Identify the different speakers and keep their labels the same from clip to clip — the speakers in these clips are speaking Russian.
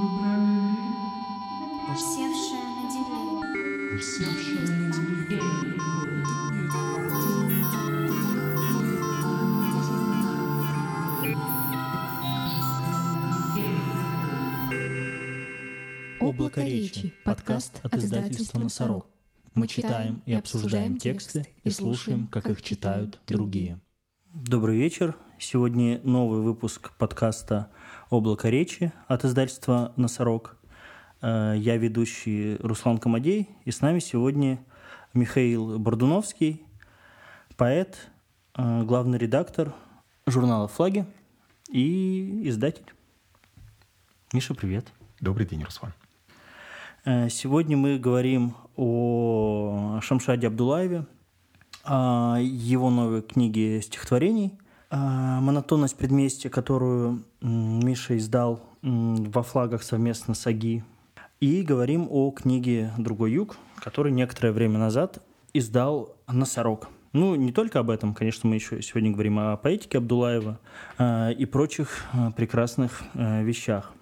Speaker 1: Выбрали ли?
Speaker 2: Облако речи. Подкаст от издательства «Носорог». Мы читаем и обсуждаем тексты и слушаем, как их читают другие. Добрый вечер. Сегодня новый выпуск подкаста «Облако речи» от издательства «Носорог». Э, Я ведущий Руслан Комадей, и с нами сегодня Михаил Бордуновский, поэт, э, главный редактор журнала «Флаги» и издатель. Миша, привет.
Speaker 3: Добрый день, Руслан.
Speaker 2: Э, Сегодня мы говорим о Шамшаде Абдулаеве, о его новой книге стихотворений, «Монотонность предместья», которую Миша издал во флагах совместно с АГИ. И говорим о книге «Другой юг», который некоторое время назад издал «Носорог». Ну, не только об этом, конечно, мы еще сегодня говорим о поэтике Абдулаева э, и прочих э, прекрасных э, вещах.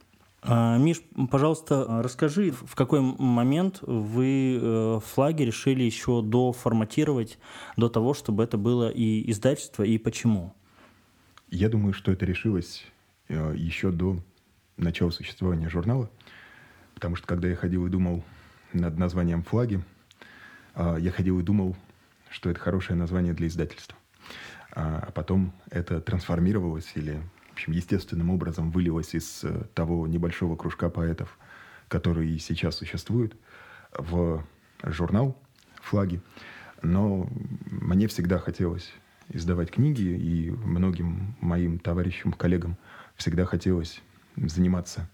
Speaker 2: А, Миш, пожалуйста, расскажи, в какой момент вы э, флаги решили еще доформатировать до того, чтобы это было и издательство, и почему?
Speaker 3: Я думаю, что это решилось э, еще до начала существования журнала, потому что когда я ходил и думал над названием «Флаги», э, я ходил и думал, что это хорошее название для издательства. А а потом это трансформировалось или, в общем, естественным образом вылилось из э, того небольшого кружка поэтов, который сейчас существует, в журнал «Флаги». Но мне всегда хотелось издавать книги, и многим моим товарищам, коллегам всегда хотелось заниматься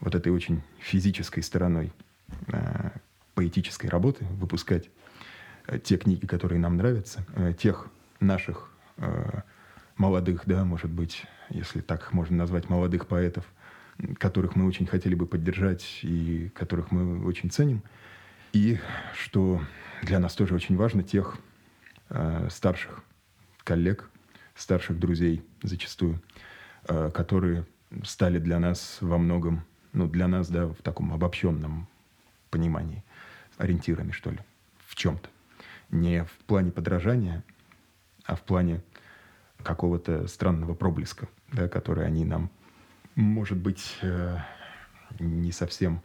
Speaker 3: вот этой очень физической стороной э, поэтической работы, выпускать э, те книги, которые нам нравятся, э, тех наших э, молодых, да, может быть, если так можно назвать, молодых поэтов, которых мы очень хотели бы поддержать и которых мы очень ценим. И, что для нас тоже очень важно, тех э, старших коллег, старших друзей зачастую, э, которые стали для нас во многом, ну, для нас, да, в таком обобщенном понимании, ориентирами, что ли, в чем-то. Не в плане подражания, а в плане какого-то странного проблеска, да, который они нам, может быть, э, не совсем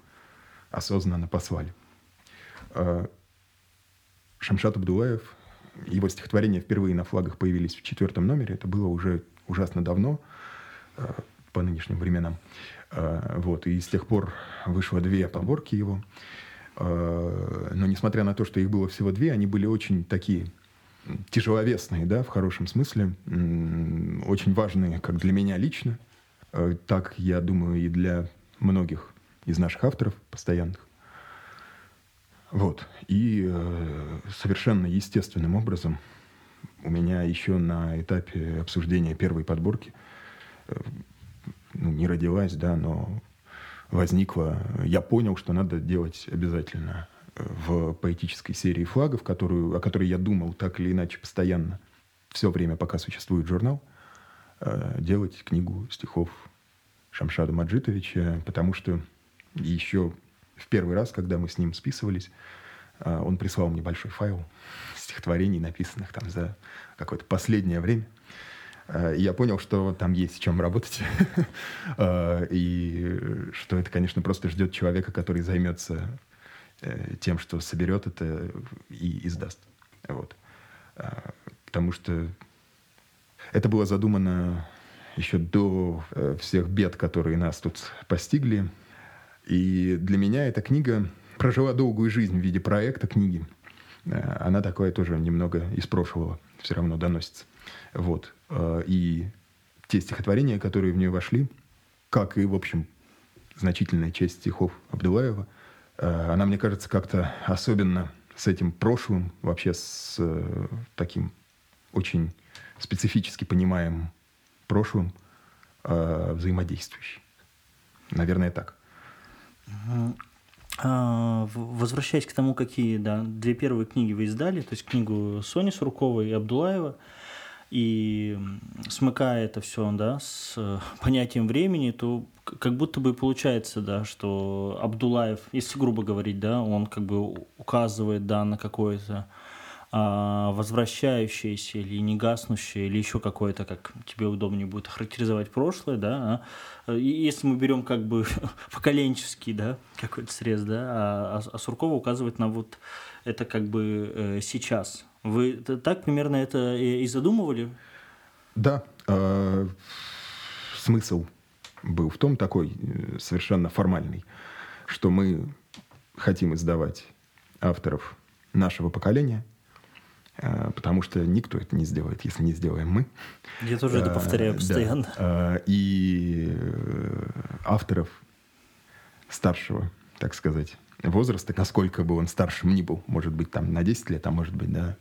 Speaker 3: осознанно послали. Э, Шамшат Абдулаев, его стихотворения впервые на флагах появились в четвертом номере. Это было уже ужасно давно, э, по нынешним временам. Э, Вот, и с тех пор вышло две подборки его. Э, Но несмотря на то, что их было всего две, они были очень такие тяжеловесные, да, в хорошем смысле, очень важные как для меня лично, так, я думаю, и для многих из наших авторов постоянных. Вот. И э, совершенно естественным образом у меня еще на этапе обсуждения первой подборки э, ну, не родилась, да, но возникла... Я понял, что надо делать обязательно э, в поэтической серии флагов, которую, о которой я думал так или иначе постоянно все время, пока существует журнал, э, делать книгу стихов Шамшада Маджитовича, потому что еще в первый раз, когда мы с ним списывались, э, он прислал мне большой файл стихотворений, написанных там за какое-то последнее время. И я понял, что там есть с чем работать. Э, И что это, конечно, просто ждет человека, который займется э, тем, что соберет это и издаст. Вот. Потому что это было задумано еще до э, всех бед, которые нас тут постигли. И для меня эта книга прожила долгую жизнь в виде проекта книги. Э, Она такая тоже немного из прошлого все равно доносится. Вот. Э, И те стихотворения, которые в нее вошли, как и, в общем, значительная часть стихов Абдулаева, э, она, мне кажется, как-то особенно с этим прошлым, вообще с таким очень специфически понимаемым прошлым взаимодействующий. Наверное, так.
Speaker 2: А, Возвращаясь к тому, какие да, две первые книги вы издали, то есть книгу Сони Сурковой и Абдулаева, и смыкая это все, да, с э, понятием времени, то как будто бы получается, да, что Абдулаев, если грубо говорить, да, он как бы указывает, да, на какое-то возвращающееся или не гаснущее, или еще какое-то, как тебе удобнее будет характеризовать прошлое, да, а, и если мы берем как бы поколенческий, да, какой-то срез, да, а, а- а Суркова указывает на вот это как бы э, сейчас. Вы так примерно это и задумывали?
Speaker 3: Да, э, смысл был в том такой, э, совершенно формальный, что мы хотим издавать авторов нашего поколения, потому что никто это не сделает, если не сделаем мы.
Speaker 2: Я тоже это
Speaker 3: Э,
Speaker 2: повторяю постоянно.
Speaker 3: Э, И э, авторов старшего, так сказать, возраста, насколько бы он старшим ни был, может быть, там на 10 лет, а может быть, да,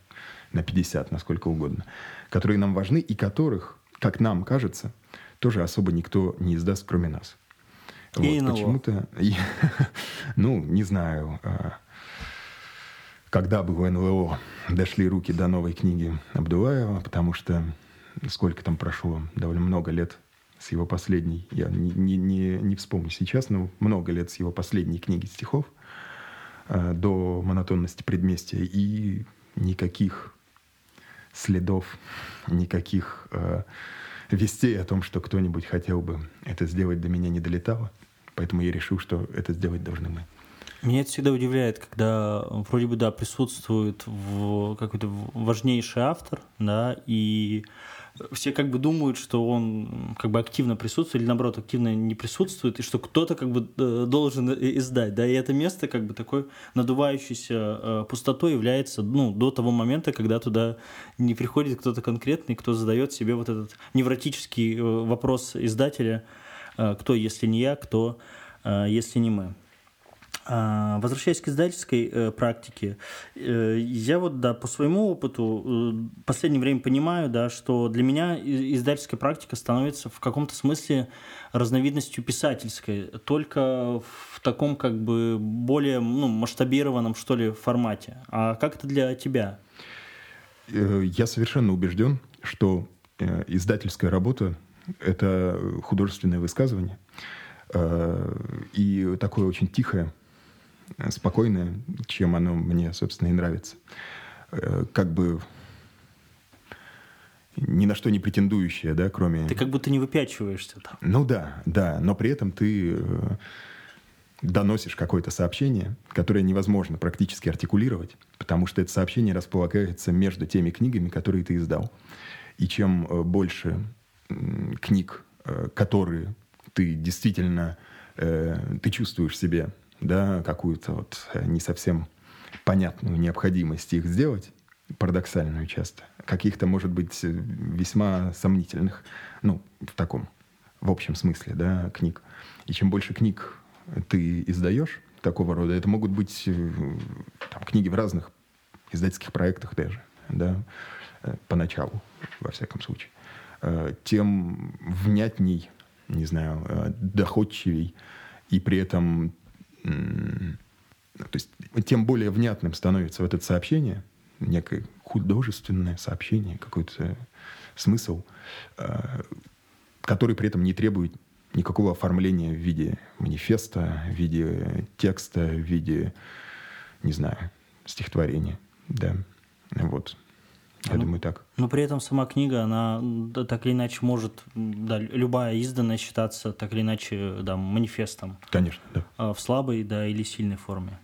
Speaker 3: на 50, насколько угодно, которые нам важны и которых, как нам кажется, тоже особо никто не издаст, кроме нас.
Speaker 2: И НЛО.
Speaker 3: почему-то, ну, не знаю, когда бы в НЛО дошли руки до новой книги Абдулаева, потому что сколько там прошло, довольно много лет с его последней, я не, не, не, не вспомню сейчас, но много лет с его последней книги стихов э, до монотонности предместья, и никаких следов, никаких э, вестей о том, что кто-нибудь хотел бы это сделать, до меня не долетало. Поэтому я решил, что это сделать должны мы.
Speaker 2: Меня это всегда удивляет, когда вроде бы, да, присутствует какой-то важнейший автор, да, и все как бы думают, что он как бы активно присутствует или наоборот активно не присутствует, и что кто-то как бы э, должен издать, да, и это место как бы такой надувающейся э, пустотой является, ну, до того момента, когда туда не приходит кто-то конкретный, кто задает себе вот этот невротический э, вопрос издателя, э, кто, если не я, кто, э, если не мы. А, Возвращаясь к издательской э, практике, э, я вот, да, по своему опыту э, в последнее время понимаю, да, что для меня издательская практика становится в каком-то смысле разновидностью писательской, только в таком как бы более ну, масштабированном, что ли, формате. А как это для тебя?
Speaker 3: Э, Я совершенно убежден, что э, издательская работа — это художественное высказывание. Э, И такое очень тихое, э, спокойное, чем оно мне, собственно, и нравится. Э, Как бы ни на что не претендующее, да, кроме...
Speaker 2: Ты как будто не выпячиваешься там.
Speaker 3: Ну да, да, но при этом ты э, доносишь какое-то сообщение, которое невозможно практически артикулировать, потому что это сообщение располагается между теми книгами, которые ты издал. И чем э, больше книг, э, которые ты действительно, э, ты чувствуешь себе, да, какую-то вот э, не совсем понятную необходимость их сделать, парадоксальную часто, каких-то, может быть, э, весьма сомнительных, ну, в таком, в общем смысле, да, книг. И чем больше книг ты издаешь такого рода, это могут быть э, там, книги в разных издательских проектах даже, да, поначалу, во всяком случае, тем внятней, не знаю, доходчивей и при этом то есть тем более внятным становится вот это сообщение, некое художественное сообщение, какой-то смысл, э, который при этом не требует никакого оформления в виде манифеста, в виде текста, в виде, не знаю, стихотворения. Да, вот. Я
Speaker 2: Ну,
Speaker 3: думаю, так.
Speaker 2: Но при этом сама книга, она да, так или иначе может, да, любая изданная считаться так или иначе да, манифестом.
Speaker 3: Конечно, да.
Speaker 2: а, в слабой, да, или сильной форме.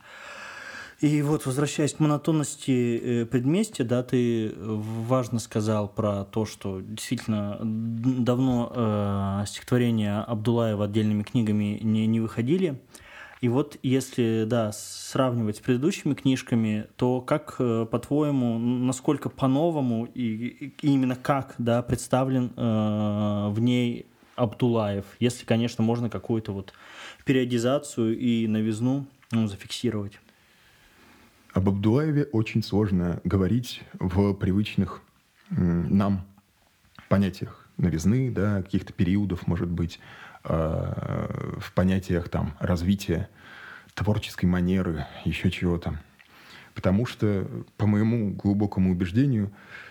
Speaker 2: И вот, возвращаясь к монотонности э, предместья, да, ты э, важно сказал про то, что действительно давно э, стихотворения Абдулаева отдельными книгами не, не выходили. И вот если, да, сравнивать с предыдущими книжками, то как, э, по-твоему, насколько по-новому и, и именно как, да, представлен э, в ней Абдулаев, если, конечно, можно какую-то вот периодизацию и новизну ну, зафиксировать.
Speaker 3: Об Абдулаеве очень сложно говорить в привычных нам понятиях. Новизны, да, каких-то периодов, может быть, в понятиях там развития творческой манеры, еще чего-то. потому что, по моему глубокому убеждению,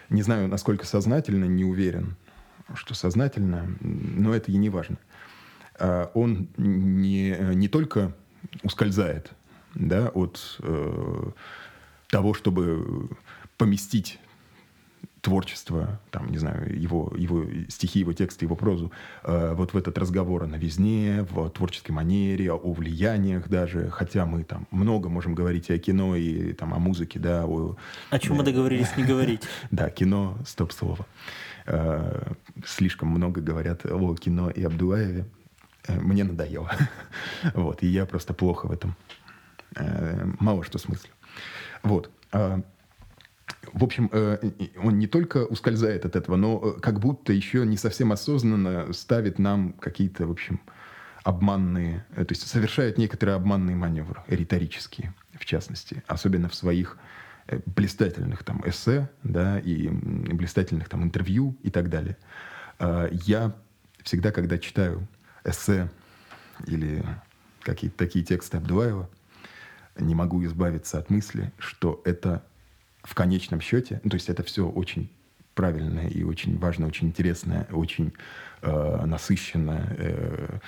Speaker 3: не знаю, насколько сознательно, не уверен, что сознательно, но это и не важно. А он не, не только ускользает да, от э, того, чтобы поместить творчество, там, не знаю, его, его стихи, его тексты, его прозу, э, вот в этот разговор о новизне, в творческой манере, о влияниях даже, хотя мы там много можем говорить и о кино, и там о музыке, да, о...
Speaker 2: О чем мы договорились не говорить.
Speaker 3: Да, кино, стоп-слово. Э, слишком много говорят о кино и Абдулаеве. Э, мне надоело. вот, и я просто плохо в этом. Э, мало что смыслю. Вот. В общем, он не только ускользает от этого, но как будто еще не совсем осознанно ставит нам какие-то, в общем, обманные, то есть совершает некоторые обманные маневры, риторические, в частности, особенно в своих блистательных там эссе, да, и блистательных там интервью и так далее. Я всегда, когда читаю эссе или какие-то такие тексты Абдулаева, не могу избавиться от мысли, что это в конечном счете, ну, то есть это все очень правильное и очень важное, очень интересное, очень э, насыщенное, э,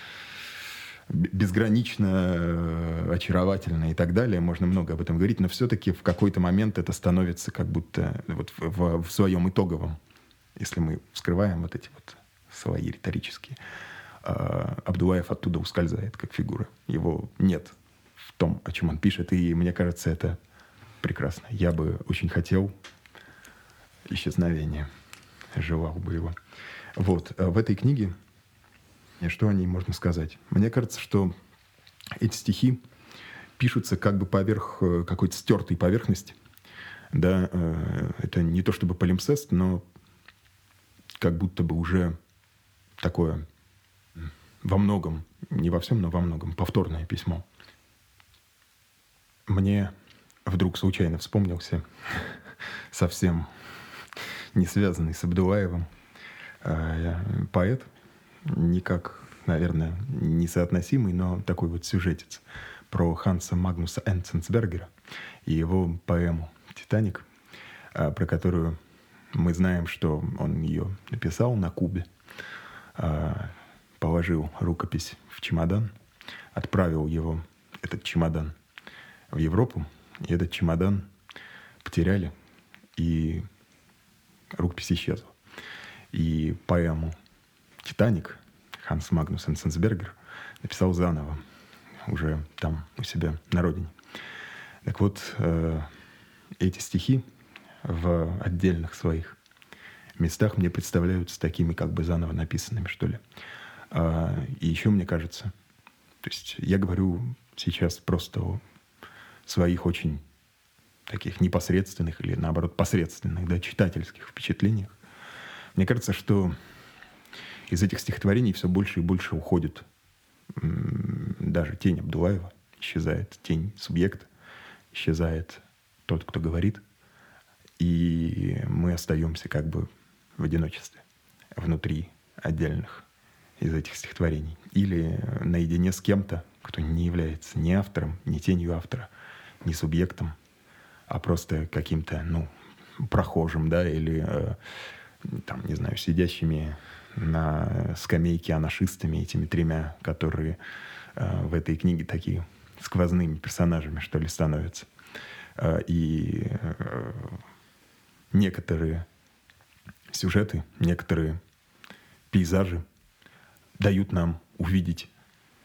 Speaker 3: безгранично э, очаровательно и так далее. Можно много об этом говорить, но все-таки в какой-то момент это становится как будто вот в, в, в своем итоговом, если мы вскрываем вот эти вот свои риторические. А, Абдулаев оттуда ускользает как фигура. Его нет в том, о чем он пишет, и мне кажется, это прекрасно. Я бы очень хотел исчезновения, желал бы его. Вот, а в этой книге и что о ней можно сказать? Мне кажется, что эти стихи пишутся как бы поверх э, какой-то стертой поверхности. Да, э, это не то чтобы полимсест, но как будто бы уже такое во многом, не во всем, но во многом повторное письмо. Мне вдруг случайно вспомнился совсем не связанный с Абдулаевым э, поэт, никак, наверное, несоотносимый, но такой вот сюжетец про Ханса Магнуса Энценсбергера и его поэму «Титаник», а, про которую мы знаем, что он ее написал на Кубе, а, положил рукопись в чемодан, отправил его, этот чемодан, в Европу, и этот чемодан потеряли, и рукопись исчезла. И поэму «Титаник» Ханс Магнус Энсенсбергер написал заново, уже там у себя на родине. Так вот, э, эти стихи в отдельных своих местах мне представляются такими как бы заново написанными, что ли. А, и еще мне кажется, то есть я говорю сейчас просто о своих очень таких непосредственных или наоборот посредственных, да, читательских впечатлениях. Мне кажется, что из этих стихотворений все больше и больше уходит даже тень Абдулаева, исчезает тень субъекта, исчезает тот, кто говорит, и мы остаемся как бы в одиночестве внутри отдельных из этих стихотворений. Или наедине с кем-то, кто не является ни автором, ни тенью автора, ни субъектом, а просто каким-то, ну, прохожим, да, или, э, там, не знаю, сидящими на скамейке анашистами, этими тремя, которые э, в этой книге такие сквозными персонажами, что ли, становятся. Э, и э, некоторые сюжеты, некоторые пейзажи дают нам увидеть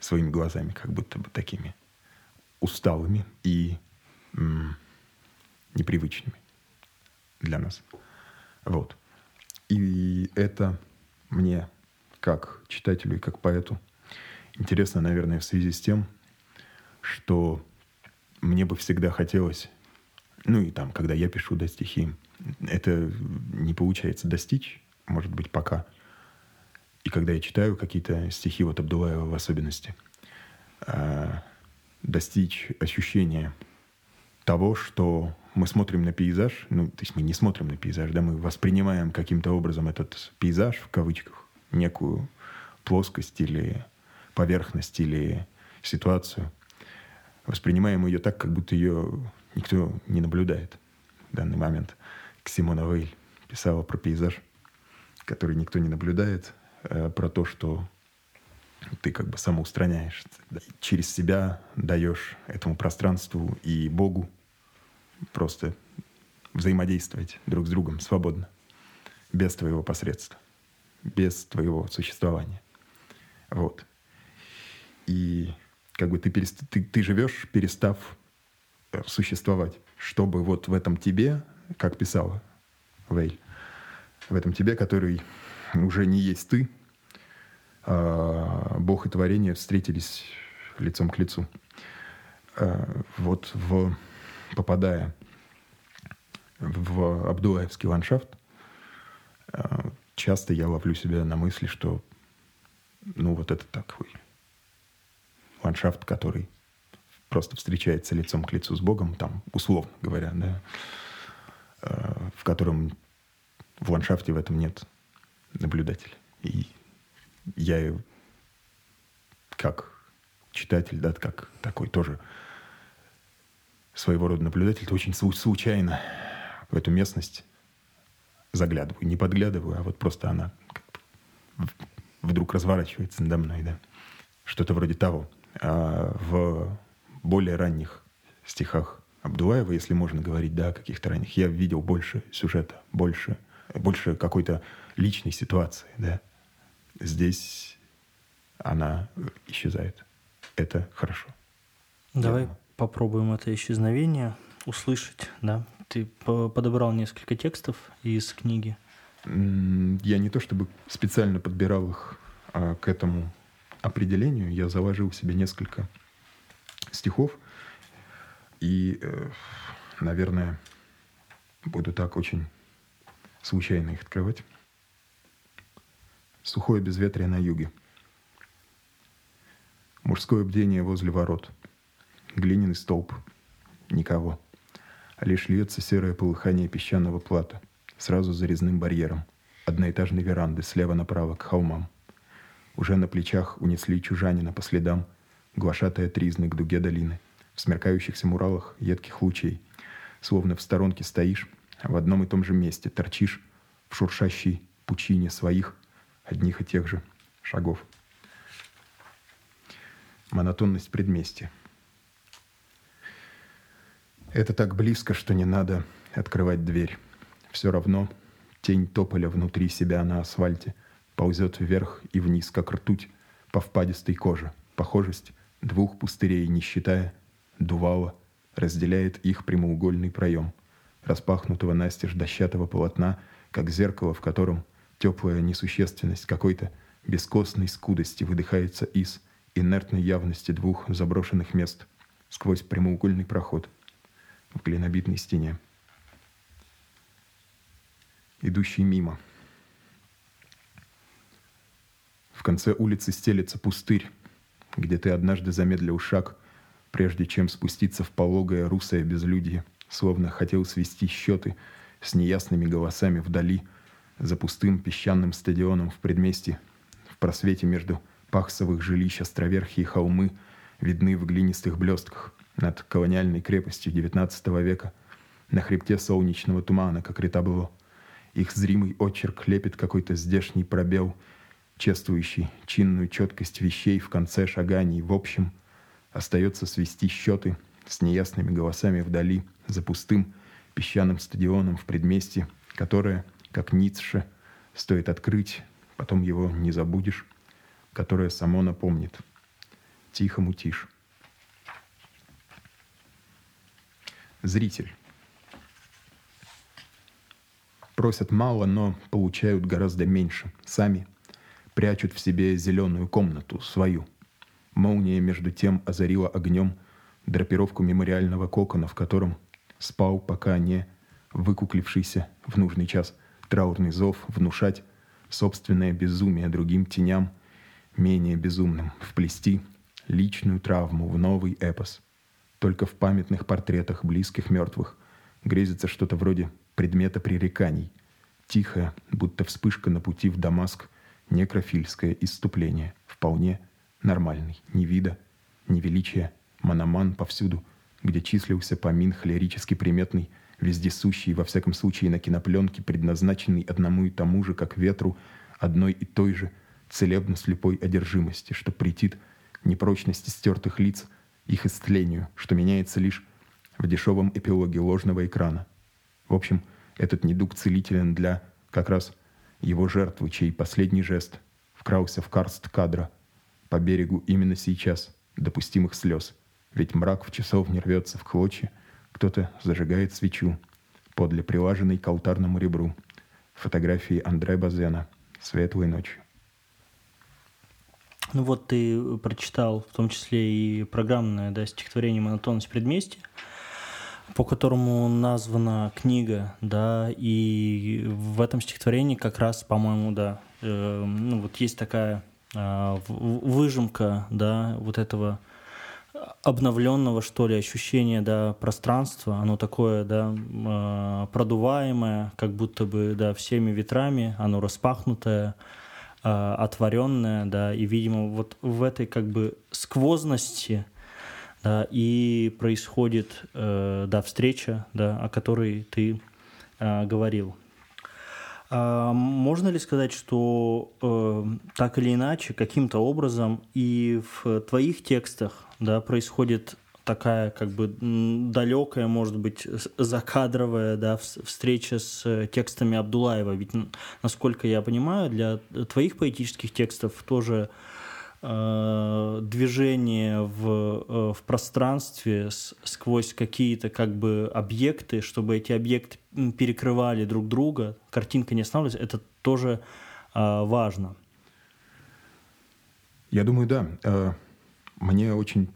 Speaker 3: своими глазами, как будто бы такими усталыми и м, непривычными для нас. Вот. И это мне, как читателю и как поэту, интересно, наверное, в связи с тем, что мне бы всегда хотелось, ну и там, когда я пишу да, стихи, это не получается достичь, может быть, пока. И когда я читаю какие-то стихи, вот Абдулаева в особенности, э, достичь ощущения того, что мы смотрим на пейзаж, ну, то есть мы не смотрим на пейзаж, да, мы воспринимаем каким-то образом этот пейзаж, в кавычках, некую плоскость или поверхность или ситуацию, воспринимаем ее так, как будто ее никто не наблюдает в данный момент. Ксимона Вейль писала про пейзаж, который никто не наблюдает, э, про то, что ты как бы самоустраняешься. Через себя даешь этому пространству и Богу просто взаимодействовать друг с другом свободно, без твоего посредства, без твоего существования. Вот. И как бы ты, перест... ты, ты живешь, перестав э, существовать, чтобы вот в этом тебе, как писала Вейль, в этом тебе, который уже не есть ты, Бог и творение встретились лицом к лицу. А вот в, попадая в Абдулаевский ландшафт, а, часто я ловлю себя на мысли, что ну вот это такой ландшафт, который просто встречается лицом к лицу с Богом, там, условно говоря, да, а, в котором в ландшафте в этом нет наблюдателя. И я как читатель, да, как такой тоже своего рода наблюдатель, то очень случайно в эту местность заглядываю. Не подглядываю, а вот просто она вдруг разворачивается надо мной, да. Что-то вроде того. А в более ранних стихах Абдулаева, если можно говорить, да, о каких-то ранних, я видел больше сюжета, больше, больше какой-то личной ситуации, да. Здесь она исчезает. Это хорошо.
Speaker 2: Давай
Speaker 3: Я...
Speaker 2: попробуем это исчезновение услышать, да. Ты подобрал несколько текстов из книги.
Speaker 3: Я не то чтобы специально подбирал их а, к этому определению, я заложил себе несколько стихов и, э, наверное, буду так очень случайно их открывать. Сухое безветрие на юге. Мужское бдение возле ворот. Глиняный столб. Никого. Лишь льется серое полыхание песчаного плата. Сразу за резным барьером. Одноэтажной веранды слева направо к холмам. Уже на плечах унесли чужанина по следам, глашатая тризны к дуге долины. В смеркающихся муралах едких лучей. Словно в сторонке стоишь, а в одном и том же месте торчишь в шуршащей пучине своих одних и тех же шагов. Монотонность предместья. Это так близко, что не надо открывать дверь. Все равно тень тополя внутри себя на асфальте ползет вверх и вниз, как ртуть по впадистой коже. Похожесть двух пустырей, не считая, дувала, разделяет их прямоугольный проем, распахнутого настежь дощатого полотна, как зеркало, в котором Теплая несущественность какой-то бескостной скудости выдыхается из инертной явности двух заброшенных мест сквозь прямоугольный проход в глинобитной стене. Идущий мимо. В конце улицы стелется пустырь, где ты однажды замедлил шаг, прежде чем спуститься в пологое русое безлюдье, словно хотел свести счеты с неясными голосами вдали — за пустым песчаным стадионом в предместье, в просвете между пахсовых жилищ островерхие холмы видны в глинистых блестках над колониальной крепостью XIX века, на хребте солнечного тумана, как ретабло. Их зримый очерк лепит какой-то здешний пробел, чествующий чинную четкость вещей в конце шаганий. В общем, остается свести счеты с неясными голосами вдали за пустым песчаным стадионом в предместье, которое — как Ницше, стоит открыть, потом его не забудешь, которое само напомнит. Тихо мутишь. Зритель. Просят мало, но получают гораздо меньше. Сами прячут в себе зеленую комнату, свою. Молния между тем озарила огнем драпировку мемориального кокона, в котором спал, пока не выкуклившийся в нужный час – траурный зов внушать собственное безумие другим теням, менее безумным, вплести личную травму в новый эпос. Только в памятных портретах близких мертвых грезится что-то вроде предмета пререканий, тихое, будто вспышка на пути в Дамаск, некрофильское исступление, вполне нормальный, ни вида, ни величия, мономан повсюду, где числился помин холерически приметный, вездесущий, во всяком случае на кинопленке, предназначенный одному и тому же, как ветру, одной и той же целебно-слепой одержимости, что претит непрочности стертых лиц, их истлению, что меняется лишь в дешевом эпилоге ложного экрана. В общем, этот недуг целителен для как раз его жертвы, чей последний жест вкрался в карст кадра по берегу именно сейчас допустимых слез. Ведь мрак в часовне рвется в клочья, кто-то зажигает свечу подле прилаженной к алтарному ребру фотографии Андре Базена «Светлой ночью».
Speaker 2: Ну вот ты прочитал в том числе и программное да, стихотворение «Монотонность предместья», по которому названа книга, да, и в этом стихотворении как раз, по-моему, да, э, ну вот есть такая э, выжимка, да, вот этого обновленного, что ли, ощущения, да, пространства, оно такое, да, э, продуваемое, как будто бы, да, всеми ветрами, оно распахнутое, э, отворенное, да, и, видимо, вот в этой как бы сквозности, да, и происходит, э, да, встреча, да, о которой ты э, говорил. А можно ли сказать, что э, так или иначе, каким-то образом и в твоих текстах, да, происходит такая как бы далекая, может быть, закадровая да, встреча с текстами Абдулаева. Ведь, насколько я понимаю, для твоих поэтических текстов тоже Э, движение в, э, в пространстве сквозь какие-то как бы объекты, чтобы эти объекты перекрывали друг друга, картинка не останавливалась, это тоже э, важно.
Speaker 3: Я думаю, да. Мне очень...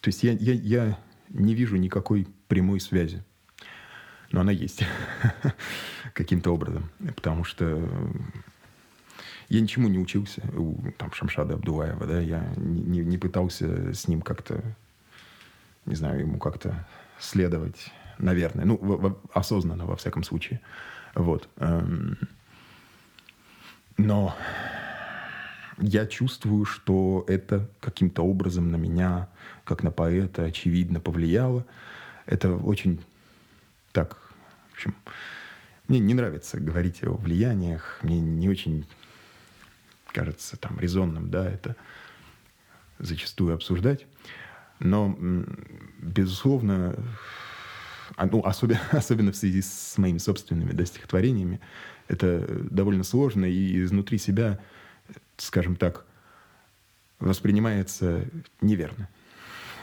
Speaker 3: То есть я, я, я не вижу никакой прямой связи. Но она есть каким-то образом. Потому что я ничему не учился у там, Шамшада Абдулаева, да, я не, не пытался с ним как-то, не знаю, ему как-то следовать, наверное, ну, в, в, осознанно, во всяком случае. Вот. Эм, но я чувствую, что это каким-то образом на меня, как на поэта, очевидно повлияло. Это очень так, в общем, мне не нравится говорить о влияниях, мне не очень кажется там резонным, да, это зачастую обсуждать. Но, безусловно, а, ну, особенно, особенно в связи с моими собственными да, стихотворениями, это довольно сложно, и изнутри себя, скажем так, воспринимается неверно.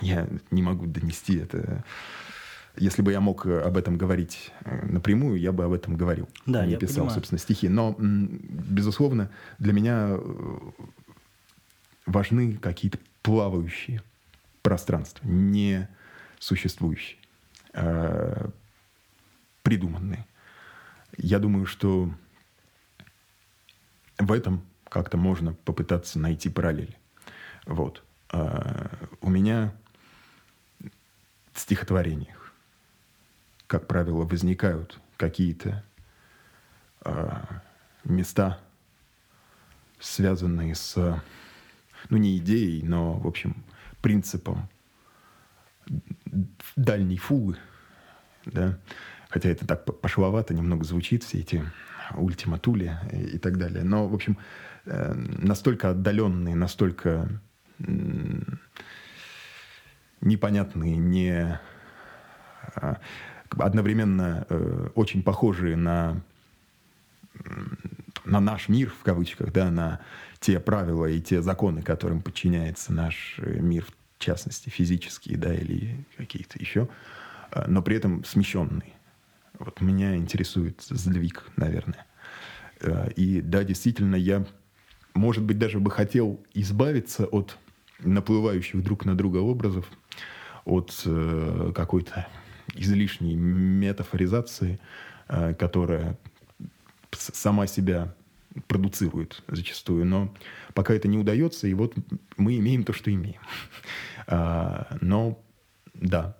Speaker 3: Я не могу донести это если бы я мог э, об этом говорить э, напрямую, я бы об этом говорил.
Speaker 2: Да,
Speaker 3: не
Speaker 2: я
Speaker 3: писал,
Speaker 2: понимаю.
Speaker 3: собственно, стихи. Но, безусловно, для меня э, важны какие-то плавающие пространства, не существующие, а придуманные. Я думаю, что в этом как-то можно попытаться найти параллели. Вот. А у меня в стихотворениях как правило, возникают какие-то э, места, связанные с, ну, не идеей, но, в общем, принципом дальней фугы, да, хотя это так пошловато немного звучит, все эти ультиматули и, и так далее. Но, в общем, э, настолько отдаленные, настолько непонятные, не а, одновременно э, очень похожие на, на наш мир, в кавычках, да, на те правила и те законы, которым подчиняется наш э, мир, в частности, физические, да, или какие-то еще, но при этом смещенные. Вот меня интересует сдвиг, наверное. И да, действительно, я, может быть, даже бы хотел избавиться от наплывающих друг на друга образов, от э, какой-то излишней метафоризации, э, которая сама себя продуцирует зачастую. Но пока это не удается, и вот мы имеем то, что имеем. А, но да,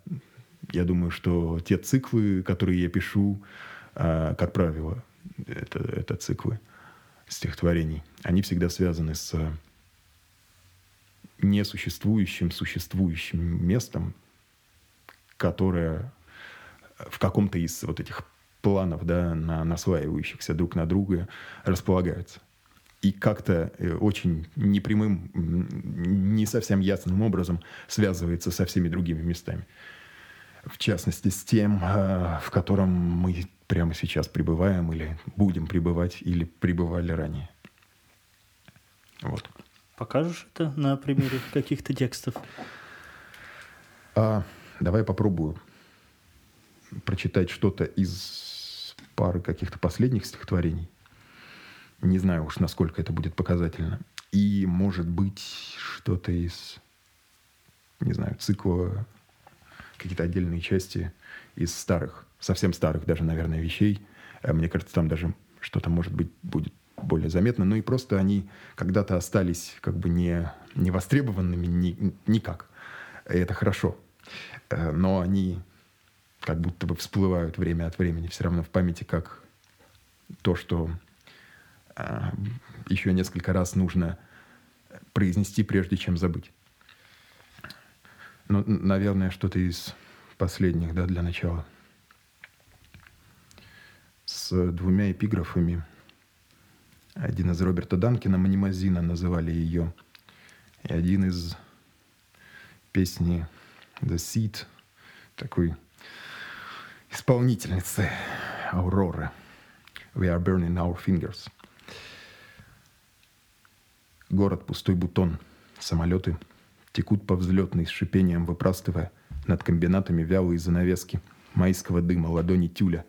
Speaker 3: я думаю, что те циклы, которые я пишу, а, как правило, это, это циклы стихотворений, они всегда связаны с несуществующим, существующим местом, которая в каком-то из вот этих планов, да, на, наслаивающихся друг на друга, располагаются. И как-то э, очень непрямым, не совсем ясным образом связывается со всеми другими местами. В частности, с тем, э, в котором мы прямо сейчас пребываем или будем пребывать, или пребывали ранее. Вот.
Speaker 2: Покажешь это на примере каких-то текстов?
Speaker 3: А, давай попробую прочитать что-то из пары каких-то последних стихотворений. Не знаю уж, насколько это будет показательно. И, может быть, что-то из, не знаю, цикла, какие-то отдельные части из старых, совсем старых даже, наверное, вещей. Э, Мне кажется, там даже что-то, может быть, будет более заметно. Ну и просто они когда-то остались как бы не, не востребованными ни- никак. И это хорошо. Э, Но они как будто бы всплывают время от времени все равно в памяти как то, что а, еще несколько раз нужно произнести, прежде чем забыть. Ну, наверное, что-то из последних, да, для начала. С двумя эпиграфами. Один из Роберта Данкина, Манимазина называли ее. И один из песни The Seed, такой исполнительницы Ауроры. We are burning our fingers. Город пустой бутон. Самолеты текут по взлетной с шипением выпрастывая над комбинатами вялые занавески майского дыма, ладони тюля.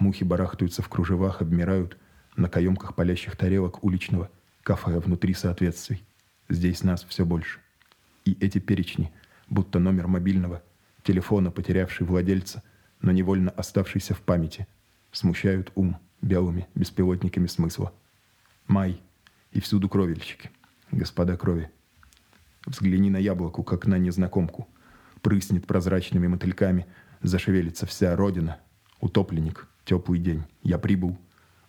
Speaker 3: Мухи барахтаются в кружевах, обмирают на каемках палящих тарелок уличного, кафе внутри соответствий. Здесь нас все больше. И эти перечни, будто номер мобильного, телефона, потерявший владельца, но невольно оставшийся в памяти, смущают ум белыми беспилотниками смысла. Май и всюду кровельщики, господа крови. Взгляни на яблоку, как на незнакомку. Прыснет прозрачными мотыльками, зашевелится вся родина. Утопленник, теплый день, я прибыл.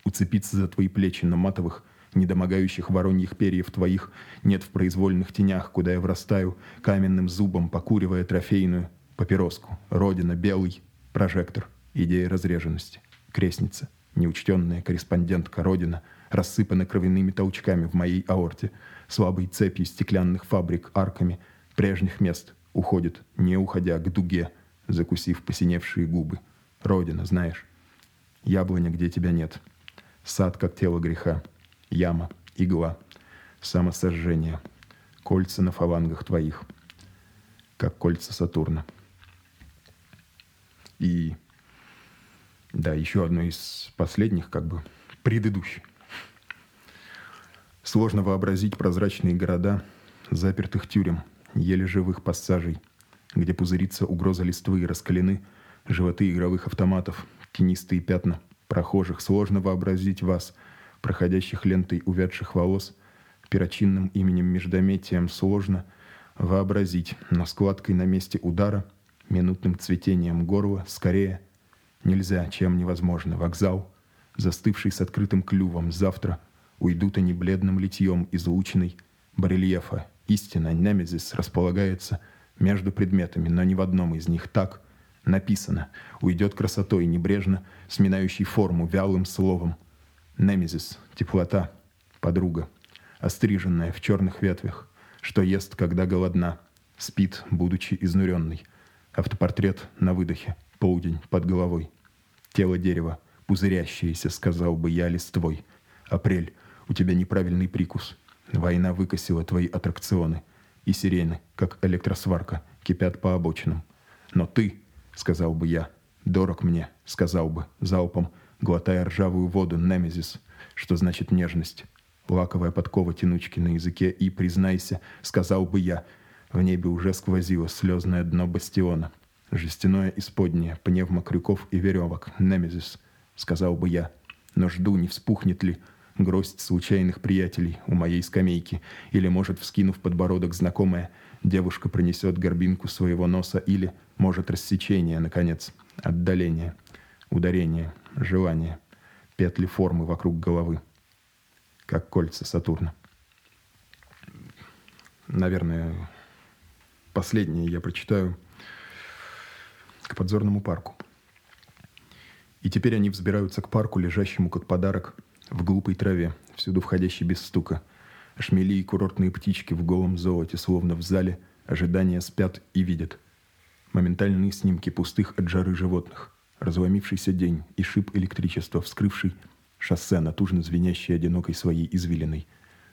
Speaker 3: Уцепиться за твои плечи на матовых, недомогающих вороньих перьев твоих нет в произвольных тенях, куда я врастаю, каменным зубом покуривая трофейную папироску. Родина, белый, прожектор, идея разреженности, крестница, неучтенная корреспондентка Родина, рассыпана кровяными толчками в моей аорте, слабой цепью стеклянных фабрик арками прежних мест уходит, не уходя к дуге, закусив посиневшие губы. Родина, знаешь, яблоня, где тебя нет, сад, как тело греха, яма, игла, самосожжение, кольца на фалангах твоих, как кольца Сатурна. И да, еще одно из последних, как бы предыдущих. Сложно вообразить прозрачные города, запертых тюрем, еле живых пассажей, где пузырится угроза листвы и раскалены животы игровых автоматов, тенистые пятна прохожих. Сложно вообразить вас, проходящих лентой увядших волос, перочинным именем междометием сложно вообразить, но складкой на месте удара, минутным цветением горла, скорее нельзя, чем невозможно. Вокзал, застывший с открытым клювом, завтра уйдут они бледным литьем излученной барельефа. Истина, немезис, располагается между предметами, но ни в одном из них так написано. Уйдет красотой, небрежно сминающей форму вялым словом. Немезис, теплота, подруга, остриженная в черных ветвях, что ест, когда голодна, спит, будучи изнуренной. Автопортрет на выдохе, полдень под головой. Тело дерева, пузырящееся, сказал бы я листвой. Апрель, у тебя неправильный прикус. Война выкосила твои аттракционы. И сирены, как электросварка, кипят по обочинам. Но ты, сказал бы я, дорог мне, сказал бы, залпом, глотая ржавую воду Немезис, что значит нежность. Лаковая подкова тянучки на языке, и, признайся, сказал бы я, в небе уже сквозило слезное дно бастиона. Жестяное исподнее, пневмокрюков и веревок, Немезис, сказал бы я. Но жду, не вспухнет ли гроздь случайных приятелей у моей скамейки, или, может, вскинув подбородок знакомая, девушка пронесет горбинку своего носа, или, может, рассечение, наконец, отдаление, ударение, желание, петли формы вокруг головы, как кольца Сатурна. Наверное, последнее я прочитаю. к подзорному парку. И теперь они взбираются к парку, лежащему как подарок в глупой траве, всюду входящей без стука. Шмели и курортные птички в голом золоте, словно в зале, ожидания спят и видят. Моментальные снимки пустых от жары животных, разломившийся день и шип электричества, вскрывший шоссе, натужно звенящей одинокой своей извилиной.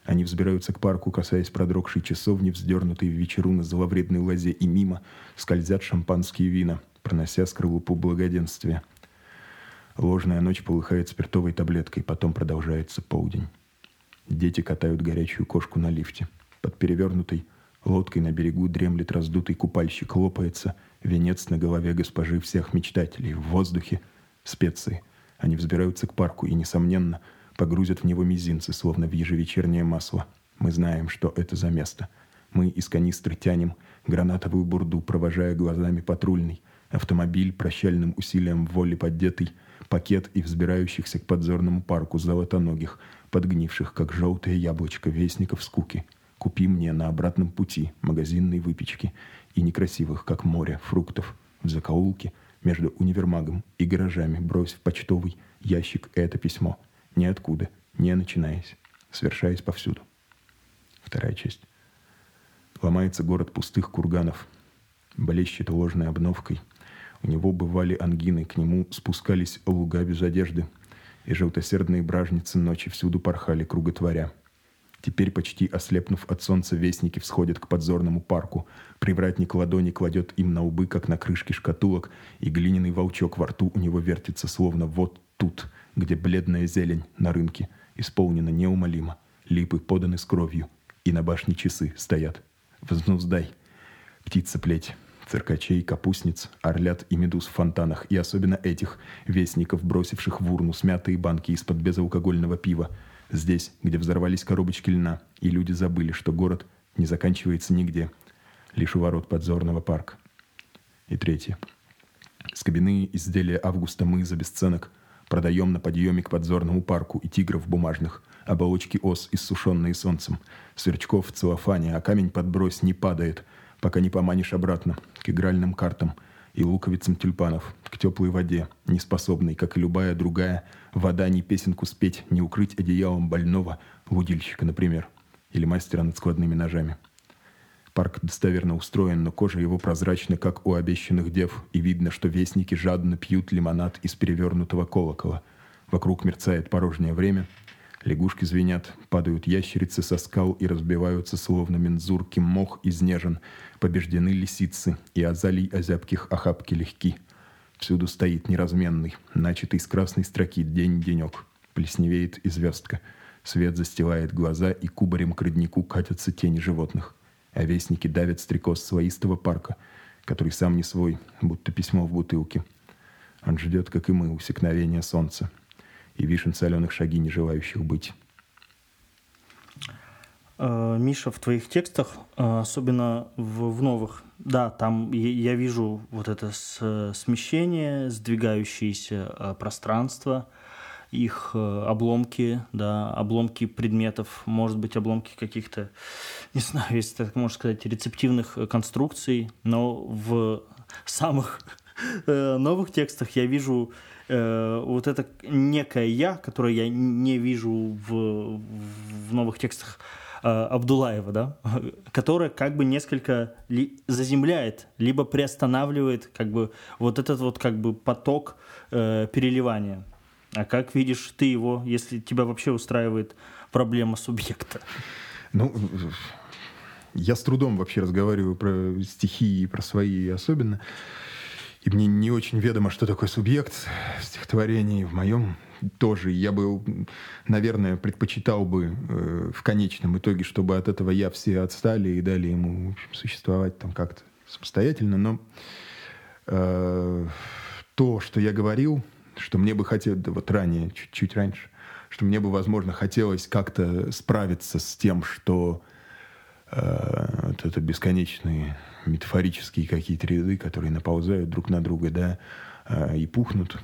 Speaker 3: Они взбираются к парку, касаясь продрогшей часовни, вздернутой в вечеру на зловредной лозе, и мимо скользят шампанские вина, пронося скорлупу благоденствия. Ложная ночь полыхает спиртовой таблеткой, потом продолжается полдень. Дети катают горячую кошку на лифте. Под перевернутой лодкой на берегу дремлет раздутый купальщик, лопается венец на голове госпожи всех мечтателей. В воздухе специи. Они взбираются к парку и, несомненно, погрузят в него мизинцы, словно в ежевечернее масло. Мы знаем, что это за место. Мы из канистры тянем гранатовую бурду, провожая глазами патрульный, автомобиль, прощальным усилием воли поддетый, пакет и взбирающихся к подзорному парку золотоногих, подгнивших, как желтое яблочко, вестников скуки. Купи мне на обратном пути магазинной выпечки и некрасивых, как море, фруктов в закоулке – между универмагом и гаражами, брось в почтовый ящик это письмо. Ниоткуда, не начинаясь, совершаясь повсюду. Вторая часть. Ломается город пустых курганов. Блещет ложной обновкой. У него бывали ангины, к нему спускались луга без одежды, и желтосердные бражницы ночи всюду порхали круготворя — Теперь, почти ослепнув от солнца, вестники всходят к подзорному парку. Привратник ладони кладет им на убы, как на крышке шкатулок, и глиняный волчок во рту у него вертится, словно вот тут, где бледная зелень на рынке исполнена неумолимо. Липы поданы с кровью, и на башне часы стоят. Взнуздай. Птица плеть циркачей, капустниц, орлят и медуз в фонтанах, и особенно этих вестников, бросивших в урну смятые банки из-под безалкогольного пива, Здесь, где взорвались коробочки льна, и люди забыли, что город не заканчивается нигде, лишь у ворот подзорного парка. И третье. Скобяные изделия Августа мы за бесценок продаем на подъеме к подзорному парку и тигров бумажных, оболочки ос, иссушенные солнцем, сверчков в целлофане, а камень подбрось не падает, пока не поманишь обратно к игральным картам – и луковицам тюльпанов, к теплой воде, неспособной, как и любая другая, вода ни песенку спеть, не укрыть одеялом больного, лудильщика, например, или мастера над складными ножами. Парк достоверно устроен, но кожа его прозрачна, как у обещанных дев, и видно, что вестники жадно пьют лимонад из перевернутого колокола. Вокруг мерцает порожнее время — Лягушки звенят, падают ящерицы со скал и разбиваются, словно мензурки, мох изнежен. Побеждены лисицы, и азалий озябких охапки легки. Всюду стоит неразменный, начатый с красной строки день-денек. Плесневеет и звездка. Свет застилает глаза, и кубарем к роднику катятся тени животных. А вестники давят стрекоз своистого парка, который сам не свой, будто письмо в бутылке. Он ждет, как и мы, усекновения солнца и вишен соленых шаги, не желающих быть.
Speaker 2: Э, Миша, в твоих текстах, э, особенно в, в новых, да, там я вижу вот это смещение, сдвигающееся э, пространство, их обломки, да, обломки предметов, может быть, обломки каких-то, не знаю, если так можно сказать, рецептивных конструкций, но в самых новых текстах я вижу вот это некое я, которое я не вижу в, в новых текстах Абдулаева, да, которое как бы несколько ли, заземляет, либо приостанавливает как бы вот этот вот как бы поток э, переливания. А как видишь ты его, если тебя вообще устраивает проблема субъекта?
Speaker 3: Ну, я с трудом вообще разговариваю про стихи и про свои особенно. И мне не очень ведомо, что такое субъект стихотворений. В моем тоже я бы, наверное, предпочитал бы э, в конечном итоге, чтобы от этого я все отстали и дали ему в общем, существовать там как-то самостоятельно. Но э, то, что я говорил, что мне бы хотелось, да, вот ранее, чуть-чуть раньше, что мне бы, возможно, хотелось как-то справиться с тем, что э, вот это бесконечные метафорические какие-то ряды, которые наползают друг на друга, да, э, и пухнут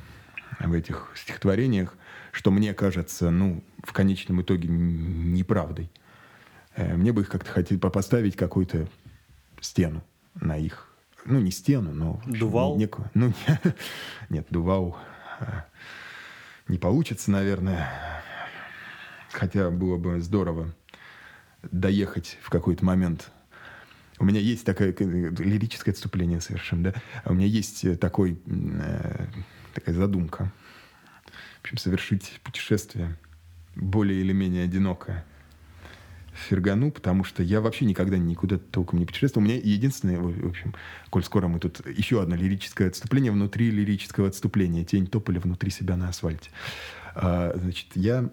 Speaker 3: в этих стихотворениях, что мне кажется, ну, в конечном итоге неправдой. Э, мне бы их как-то хотели поставить какую-то стену на их ну, не стену, но... общем,
Speaker 2: Дувал?
Speaker 3: не- некую- ну, нет, Дувал э, не получится, наверное. Хотя было бы здорово доехать в какой-то момент. У меня есть такое э, лирическое отступление совершенно, да? У меня есть такой, э, такая задумка. В общем, совершить путешествие более или менее одинокое в Фергану, потому что я вообще никогда никуда толком не путешествовал. У меня единственное, в общем, коль скоро мы тут еще одно лирическое отступление внутри лирического отступления. Тень тополя внутри себя на асфальте. А, значит, я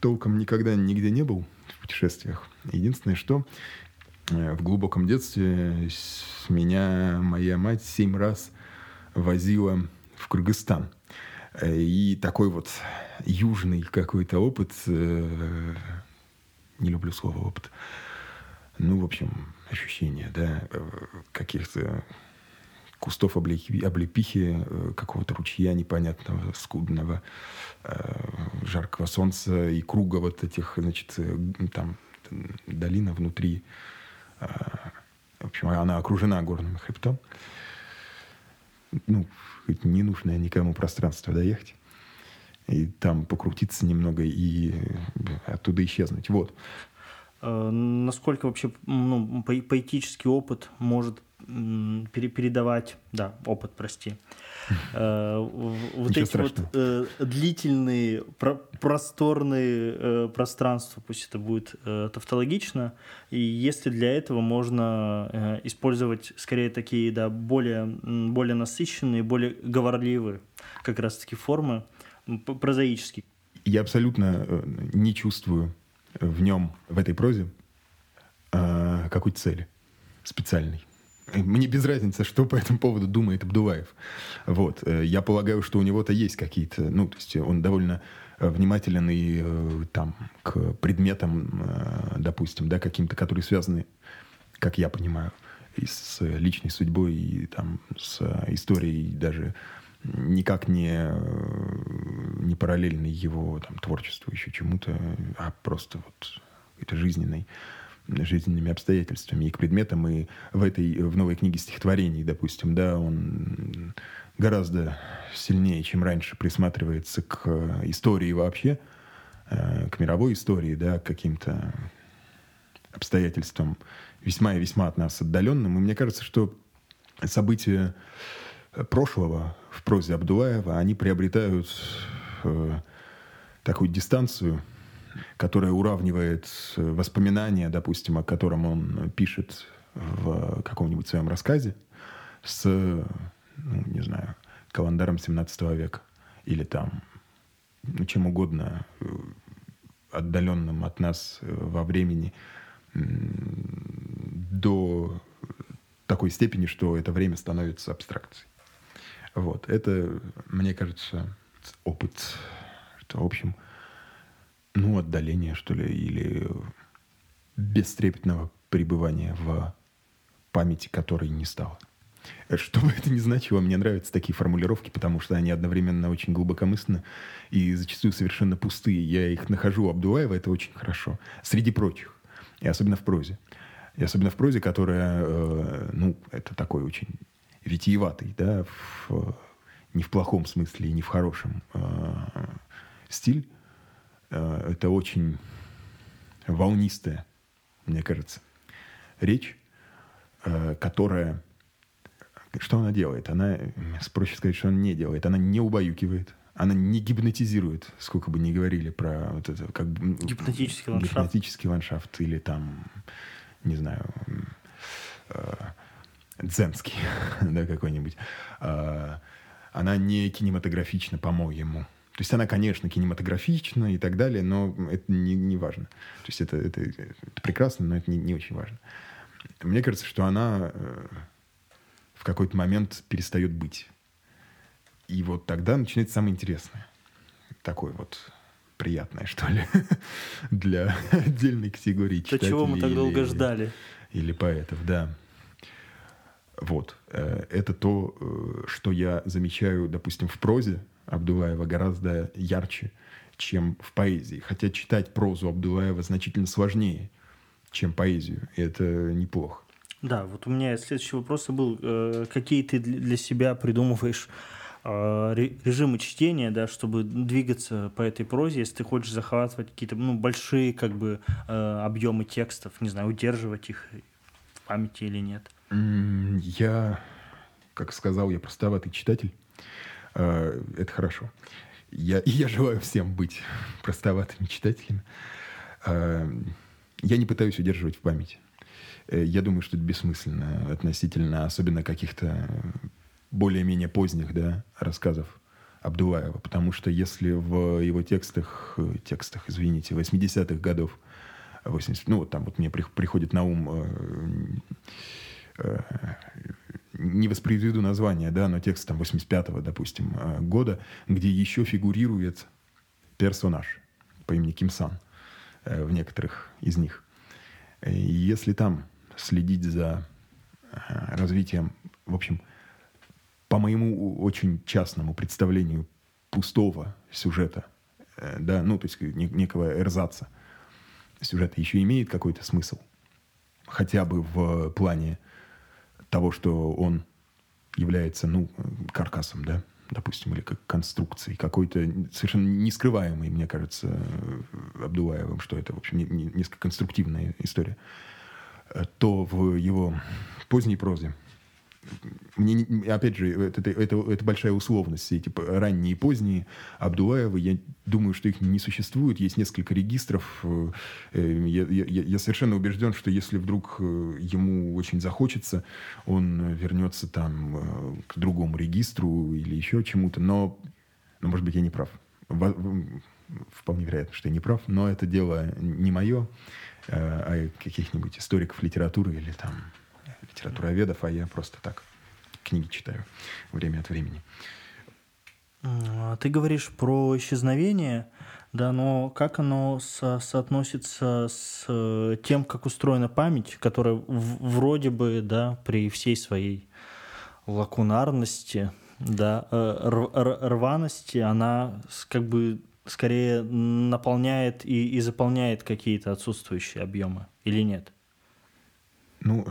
Speaker 3: толком никогда нигде не был в путешествиях. Единственное, что э, в глубоком детстве меня моя мать семь раз возила в Кыргызстан. Э, И такой вот южный какой-то опыт, э, не люблю слово опыт, ну, в общем, ощущение, да, э, каких-то кустов облепи- облепихи, какого-то ручья непонятного, скудного, жаркого солнца и круга вот этих, значит, там долина внутри. В общем, она окружена горным хребтом. Ну, хоть не нужное никому пространство доехать. И там покрутиться немного и э, оттуда исчезнуть. Вот.
Speaker 2: Э, Насколько вообще ну, по- поэтический опыт может пере- передавать, да, опыт, прости, Э, вот эти вот э, длительные, про- просторные э, пространства, пусть это будет тавтологично, и если для этого можно использовать скорее такие, да, более, более насыщенные, более говорливые как раз-таки формы, прозаические.
Speaker 3: Я абсолютно не чувствую в нем, в этой прозе, какой-то цели специальной. Мне без разницы, что по этому поводу думает Абдулаев. Вот. Э, Я полагаю, что у него-то есть какие-то... Ну, то есть он довольно э, внимателен и э, там к предметам, допустим, да, каким-то, которые связаны, как я понимаю, и с личной судьбой, и там с историей даже никак не, не параллельный его там, творчеству, еще чему-то, а просто вот какой-то жизненной жизненными обстоятельствами и к предметам. И в этой, в новой книге стихотворений, допустим, да, он гораздо сильнее, чем раньше, присматривается к истории вообще, э, к мировой истории, да, к каким-то обстоятельствам весьма и весьма от нас отдаленным. И мне кажется, что события прошлого в прозе Абдулаева, они приобретают э, такую дистанцию, которая уравнивает э, воспоминания, допустим, о котором он пишет в каком-нибудь своем рассказе, с, ну, не знаю, календаром 17 века или там ну, чем угодно э, отдаленным от нас э, во времени до такой степени, что это время становится абстракцией. Вот. Это, мне кажется, опыт, что, в общем, ну, отдаление, что ли, или бестрепетного пребывания в памяти, которой не стало. Что бы это ни значило, мне нравятся такие формулировки, потому что они одновременно очень глубокомысленны и зачастую совершенно пустые. Я их нахожу у Абдулаева, это очень хорошо. Среди прочих. И особенно в прозе. И особенно в прозе, которая, э, ну, это такой очень витиеватый, да, в, не в плохом смысле и не в хорошем э, стиль. Э, это очень волнистая, мне кажется, речь, э, которая... Что она делает? Она, проще сказать, что она не делает. Она не убаюкивает. Она не гипнотизирует, сколько бы ни говорили про вот это, как
Speaker 2: Гипнотический ландшафт.
Speaker 3: гипнотический ландшафт или там, не знаю, э, дзенский, да, какой-нибудь. А, она не кинематографична, по-моему. То есть она, конечно, кинематографична и так далее, но это не, не важно. То есть это, это, это прекрасно, но это не, не очень важно. Мне кажется, что она э, в какой-то момент перестает быть. И вот тогда начинается самое интересное. Такое вот приятное, что ли, для отдельной категории
Speaker 2: То,
Speaker 3: читателей.
Speaker 2: чего мы так долго
Speaker 3: или-
Speaker 2: ждали.
Speaker 3: Или поэтов, да. Вот. Э, Это то, э, что я замечаю, допустим, в прозе Абдулаева гораздо ярче, чем в поэзии. Хотя читать прозу Абдулаева значительно сложнее, чем поэзию. И это неплохо.
Speaker 2: Да, вот у меня следующий вопрос был, э, какие ты для себя придумываешь э, ре- режимы чтения, да, чтобы двигаться по этой прозе, если ты хочешь захватывать какие-то ну, большие как бы э, объемы текстов, не знаю, удерживать их в памяти или нет.
Speaker 3: Я, как сказал, я простоватый читатель. Э, Это хорошо. Я, я желаю всем быть простоватыми читателями. Э, Я не пытаюсь удерживать в памяти. Э, Я думаю, что это бессмысленно относительно, особенно каких-то более-менее поздних да, рассказов Абдулаева. Потому что если в его текстах, э, текстах, извините, 80-х годов, 80, ну вот там вот мне при- приходит на ум э, не воспроизведу название, да, но текст там 85-го, допустим, э, года, где еще фигурирует персонаж по имени Ким Сан э, в некоторых из них. И если там следить за э, развитием, в общем, по моему очень частному представлению пустого сюжета, э, да, ну, то есть не- некого эрзаца сюжета еще имеет какой-то смысл, хотя бы в плане того, что он является, ну, каркасом, да, допустим, или как конструкцией, какой-то совершенно нескрываемой, мне кажется, Абдулаевым, что это, в общем, не- не- несколько конструктивная история, э, то в его поздней прозе мне, не- опять же, это, это, это- большая условность, все эти ранние и поздние Абдулаевы, я думаю, что их не существует, есть несколько регистров. э, э, Я, я- я- совершенно убежден, что если вдруг э, ему очень захочется, он вернется там к другому регистру или еще чему-то, но, но может быть, я не прав. Вполне вероятно, что я не прав, но это дело не мое, а каких-нибудь историков литературы или там литературоведов, а я просто так книги читаю время от времени.
Speaker 2: А, Ты говоришь про исчезновение, да, но как оно со- соотносится с э, тем, как устроена память, которая в- вроде бы, да, при всей своей лакунарности, да, э, р- р- рваности, она как бы скорее наполняет и, и заполняет какие-то отсутствующие объемы, или нет?
Speaker 3: Ну,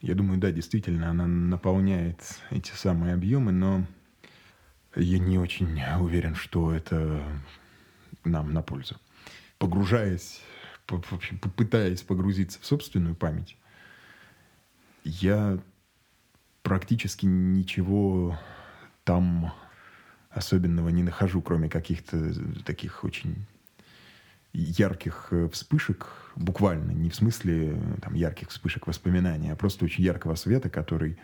Speaker 3: я думаю, да, действительно, она наполняет эти самые объемы, но я не очень уверен, что это нам на пользу. Погружаясь, попытаясь погрузиться в собственную память, я практически ничего там особенного не нахожу, кроме каких-то таких очень ярких э, вспышек, буквально, не в смысле э, там, ярких вспышек воспоминаний, а просто очень яркого света, который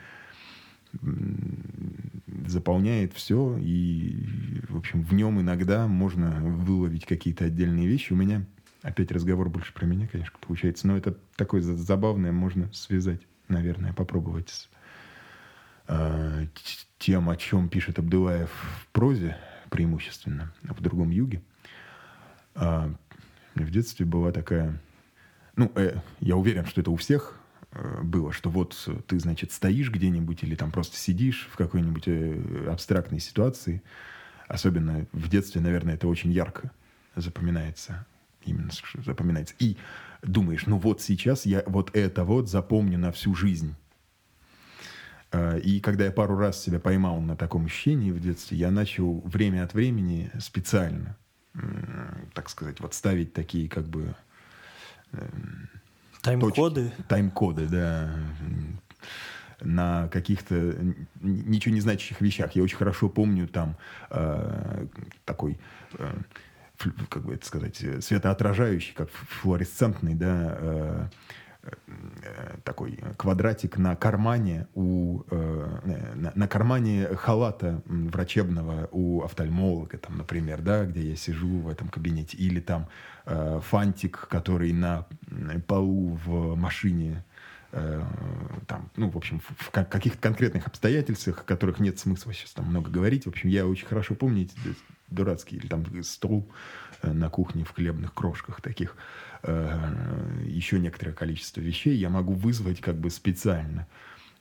Speaker 3: заполняет все, и, в общем, в нем иногда можно выловить какие-то отдельные вещи. У меня опять разговор больше про меня, конечно, получается, но это такое за- забавное, можно связать, наверное, попробовать с э, тем, о чем пишет Абдулаев в прозе преимущественно, в другом юге. А, в детстве была такая... Ну, э, я уверен, что это у всех э, было, что вот э, ты, значит, стоишь где-нибудь или там просто сидишь в какой-нибудь э, абстрактной ситуации. Особенно в детстве, наверное, это очень ярко запоминается. Именно запоминается. И думаешь, ну вот сейчас я вот это вот запомню на всю жизнь. А, И когда я пару раз себя поймал на таком ощущении в детстве, я начал время от времени специально, так сказать, вот ставить такие как бы
Speaker 2: Тайм-коды?
Speaker 3: точки, тайм-коды, да, на каких-то ничего не значащих вещах. Я очень хорошо помню там э, такой, э, как бы это сказать, э, светоотражающий, как флуоресцентный, да, э, такой квадратик на кармане у э, на, на кармане халата врачебного у офтальмолога, там, например, да, где я сижу в этом кабинете, или там э, фантик, который на полу в машине э, там, ну, в общем, в, в ка- каких-то конкретных обстоятельствах, о которых нет смысла сейчас там много говорить. В общем, я очень хорошо помню эти дурацкие, или там стол э, на кухне в хлебных крошках таких, э, еще некоторое количество вещей я могу вызвать как бы специально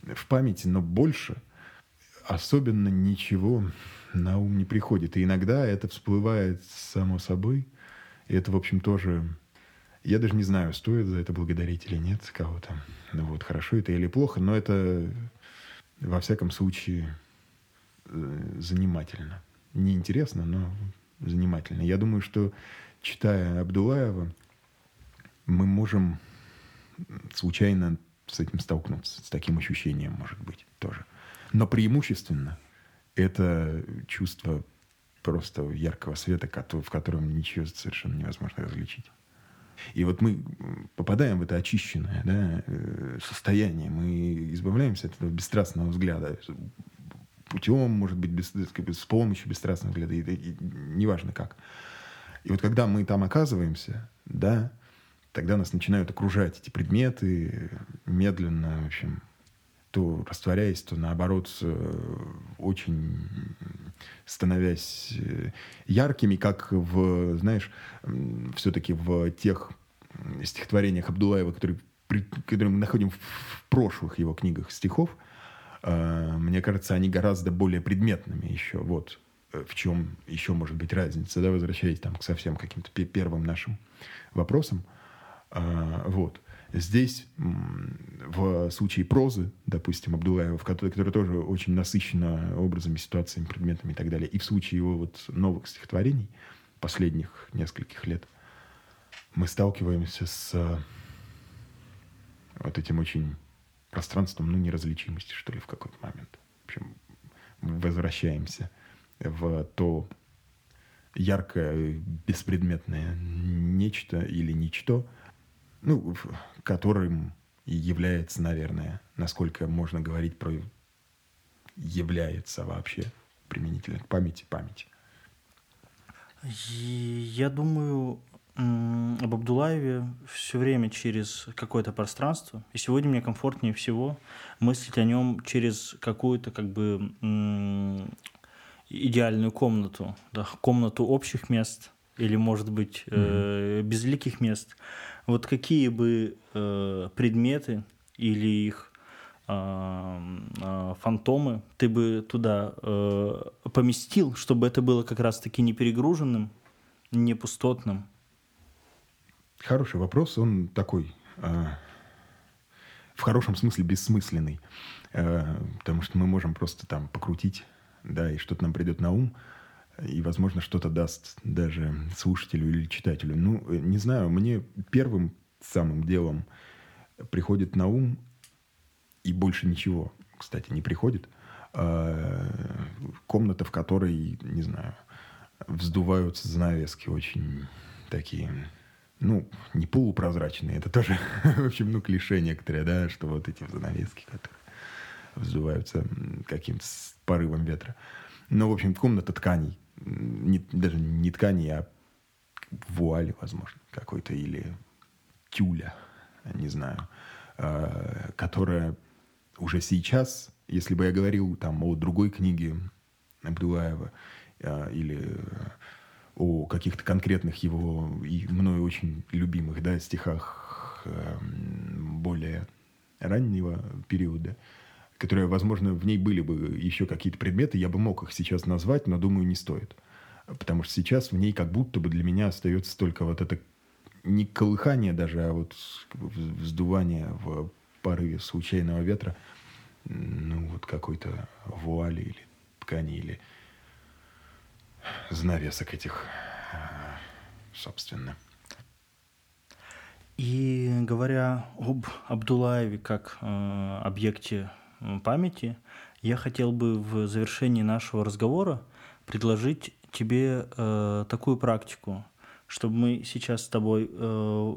Speaker 3: в памяти, но больше особенно ничего на ум не приходит. И иногда это всплывает само собой. И это, в общем, тоже Я даже не знаю, стоит за это благодарить или нет кого-то. Ну вот, хорошо это или плохо, но это во всяком случае э, занимательно. Не интересно, но занимательно. Я думаю, что читая Абдулаева, мы можем случайно с этим столкнуться, с таким ощущением, может быть, тоже. Но преимущественно это чувство просто яркого света, в котором ничего совершенно невозможно различить. И вот мы попадаем в это очищенное да, э, состояние, мы избавляемся от этого бесстрастного взгляда путем, может быть, без, с помощью бесстрастного взгляда, и, и, неважно как. И вот когда мы там оказываемся, да, тогда нас начинают окружать эти предметы медленно, в общем, то растворяясь, то наоборот э, очень становясь э, яркими, как в, знаешь, все-таки в тех стихотворениях Абдулаева, которые, которые мы находим в прошлых его книгах стихов, э, мне кажется, они гораздо более предметными еще. Вот в чем еще может быть разница, да, возвращаясь там к совсем каким-то первым нашим вопросам. Вот. Здесь, в случае прозы, допустим, Абдулаева, который, который тоже очень насыщена образами, ситуациями, предметами и так далее, и в случае его вот новых стихотворений последних нескольких лет, мы сталкиваемся с вот этим очень пространством, ну, неразличимости, что ли, в какой-то момент. В общем, возвращаемся в то яркое, беспредметное нечто или ничто, ну, которым является, наверное, насколько можно говорить про является вообще применительно к памяти памяти.
Speaker 2: Я думаю об Абдулаеве все время через какое-то пространство. И сегодня мне комфортнее всего мыслить о нем через какую-то как бы идеальную комнату, да, комнату общих мест или, может быть, mm-hmm. безликих мест вот какие бы э, предметы или их э, э, фантомы ты бы туда э, поместил, чтобы это было как раз-таки не перегруженным, не пустотным?
Speaker 3: Хороший вопрос, он такой э, в хорошем смысле бессмысленный, э, потому что мы можем просто там покрутить, да, и что-то нам придет на ум и, возможно, что-то даст даже слушателю или читателю. Ну, э, не знаю, мне первым самым делом приходит на ум, и больше ничего, кстати, не приходит, а, комната, в которой, не знаю, вздуваются занавески очень такие, ну, не полупрозрачные, это тоже, в общем, ну, клише некоторые, да, что вот эти занавески, которые вздуваются каким-то порывом ветра. Но, в общем, комната тканей, не, даже не ткани, а вуали, возможно, какой-то, или тюля, не знаю, э, которая уже сейчас, если бы я говорил там о другой книге Абдулаева э, или о каких-то конкретных его и мною очень любимых да, стихах э, более раннего периода, которые, возможно, в ней были бы еще какие-то предметы, я бы мог их сейчас назвать, но думаю, не стоит. Потому что сейчас в ней как будто бы для меня остается только вот это не колыхание даже, а вот вздувание в порыве случайного ветра, ну вот какой-то вуали или ткани или занавесок этих, собственно.
Speaker 2: И говоря об Абдулаеве как э, объекте памяти, я хотел бы в завершении нашего разговора предложить тебе э, такую практику, чтобы мы сейчас с тобой э,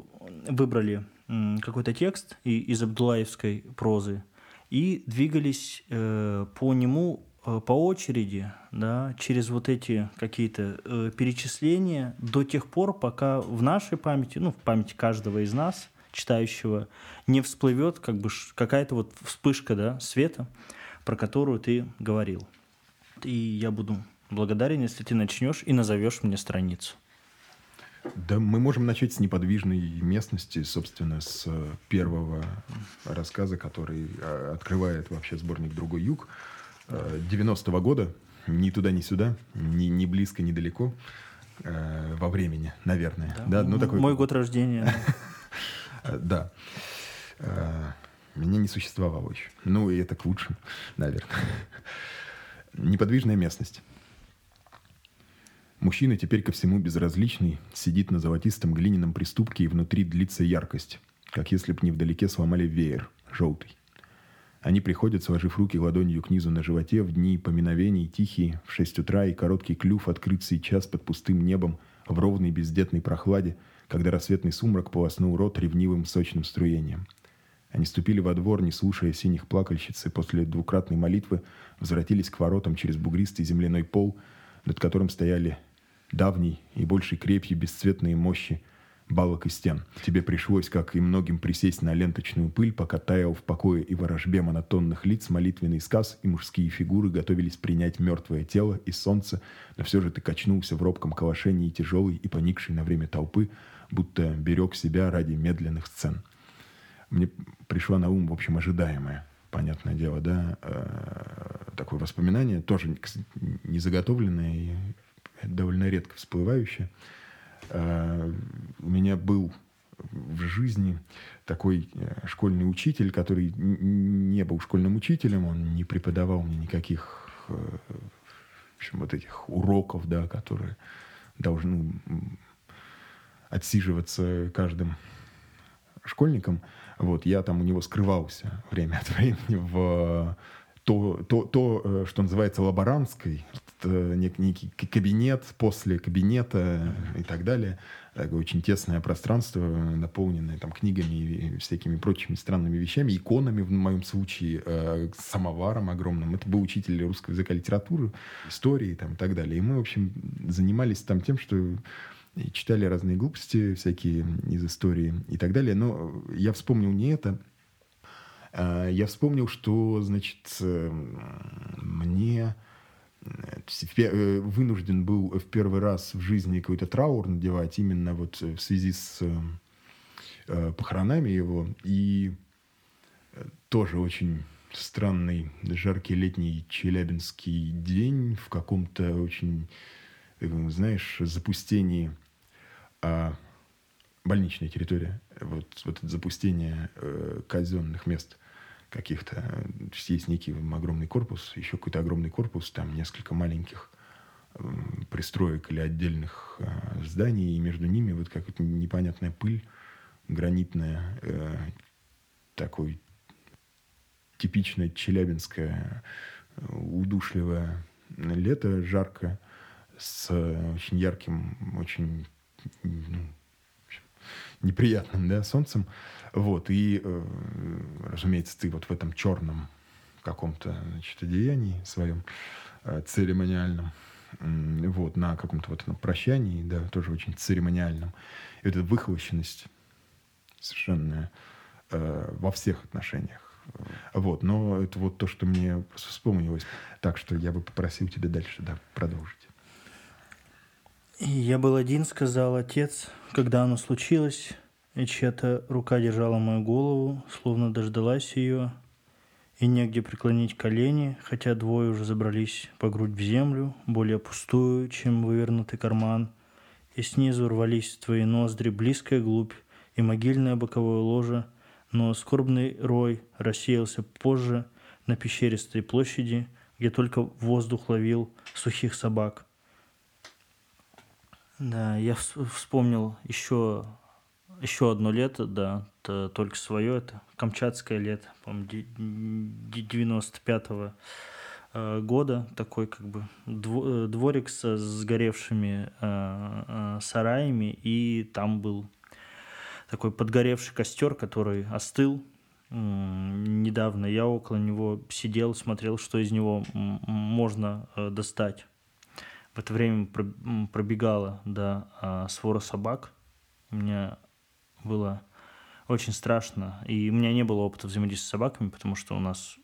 Speaker 2: выбрали э, какой-то текст и, из Абдулаевской прозы и двигались э, по нему э, по очереди, да, через вот эти какие-то э, перечисления до тех пор, пока в нашей памяти, ну, в памяти каждого из нас – читающего не всплывет как бы какая-то вот вспышка да, света, про которую ты говорил. И я буду благодарен, если ты начнешь и назовешь мне страницу.
Speaker 3: Да, мы можем начать с неподвижной местности, собственно, с э, первого рассказа, который э, открывает вообще сборник «Другой юг» 90-го э, года. Ни туда, ни сюда, ни, ни близко, ни далеко. во времени, наверное.
Speaker 2: Да.
Speaker 3: Да, ну такой...
Speaker 2: Мой год рождения.
Speaker 3: Э, Да. Э, Меня не существовало еще. Ну, и это к лучшему, наверное. Неподвижная местность. Мужчина теперь ко всему безразличный, сидит на золотистом глиняном приступке, и внутри длится яркость, как если б невдалеке сломали веер, желтый. Они приходят, сложив руки ладонью к низу на животе, в дни поминовений, тихие, в шесть утра, и короткий клюв открыт сейчас под пустым небом, в ровной бездетной прохладе, когда рассветный сумрак полоснул рот ревнивым сочным струением. Они ступили во двор, не слушая синих плакальщиц, и после двукратной молитвы возвратились к воротам через бугристый земляной пол, над которым стояли давней и большей крепью бесцветные мощи балок и стен. Тебе пришлось, как и многим, присесть на ленточную пыль, пока таял в покое и ворожбе монотонных лиц молитвенный сказ, и мужские фигуры готовились принять мертвое тело и солнце, но все же ты качнулся в робком калашении тяжелой и поникшей на время толпы, будто берег себя ради медленных сцен. Мне пришло на ум, в общем, ожидаемое, понятное дело, да, э, такое воспоминание, тоже не заготовленное и довольно редко всплывающее. Э, У меня был в жизни такой э, школьный учитель, который не был школьным учителем, он не преподавал мне никаких в общем, вот этих уроков, да, которые должны отсиживаться каждым школьником. Вот, я там у него скрывался время от времени в то, то, то э, что называется лаборантской, это нек- некий кабинет после кабинета и так далее. Такое очень тесное пространство, наполненное там книгами и всякими прочими странными вещами, иконами в моем случае, э, самоваром огромным. Это был учитель русского языка литературы, истории там, и так далее. И мы, в общем, занимались там тем, что и читали разные глупости всякие из истории и так далее. Но я вспомнил не это. А, Я вспомнил, что, значит, э, мне э, э, вынужден был в первый раз в жизни какой-то траур надевать именно вот в связи с э, э, похоронами его. И э, тоже очень странный жаркий летний челябинский день в каком-то очень, э, знаешь, запустении а, больничная территория, вот, вот это запустение э, казенных мест каких-то. То есть некий огромный корпус, еще какой-то огромный корпус, там несколько маленьких м, пристроек или отдельных э, зданий, и между ними вот какая-то непонятная пыль гранитная, э, такой типичное челябинское э, удушливое лето, жаркое, с э, очень ярким, очень ну, неприятным да, солнцем. Вот, и, э, разумеется, ты вот в этом черном каком-то значит, одеянии своем э, церемониальном, м, вот, на каком-то вот на прощании, да, тоже очень церемониальном. И вот эта выхолощенность совершенно э, во всех отношениях. Вот, но это вот то, что мне просто вспомнилось. Так что я бы попросил тебя дальше, да, продолжить.
Speaker 2: Я был один, сказал отец, когда оно случилось, и чья-то рука держала мою голову, словно дождалась ее, и негде преклонить колени, хотя двое уже забрались по грудь в землю, более пустую, чем вывернутый карман, и снизу рвались твои ноздри близкая глубь и могильное боковое ложе, но скорбный рой рассеялся позже на пещеристой площади, где только воздух ловил сухих собак. Да, я вс- вспомнил еще, еще одно лето, да, это только свое, это Камчатское лето, по-моему, 95-го э, года, такой как бы дво- дворик со сгоревшими э, э, сараями, и там был такой подгоревший костер, который остыл. Недавно я около него сидел, смотрел, что из него можно достать. В это время пробегала да, а, свора собак. У меня было очень страшно. И у меня не было опыта взаимодействия с собаками, потому что у нас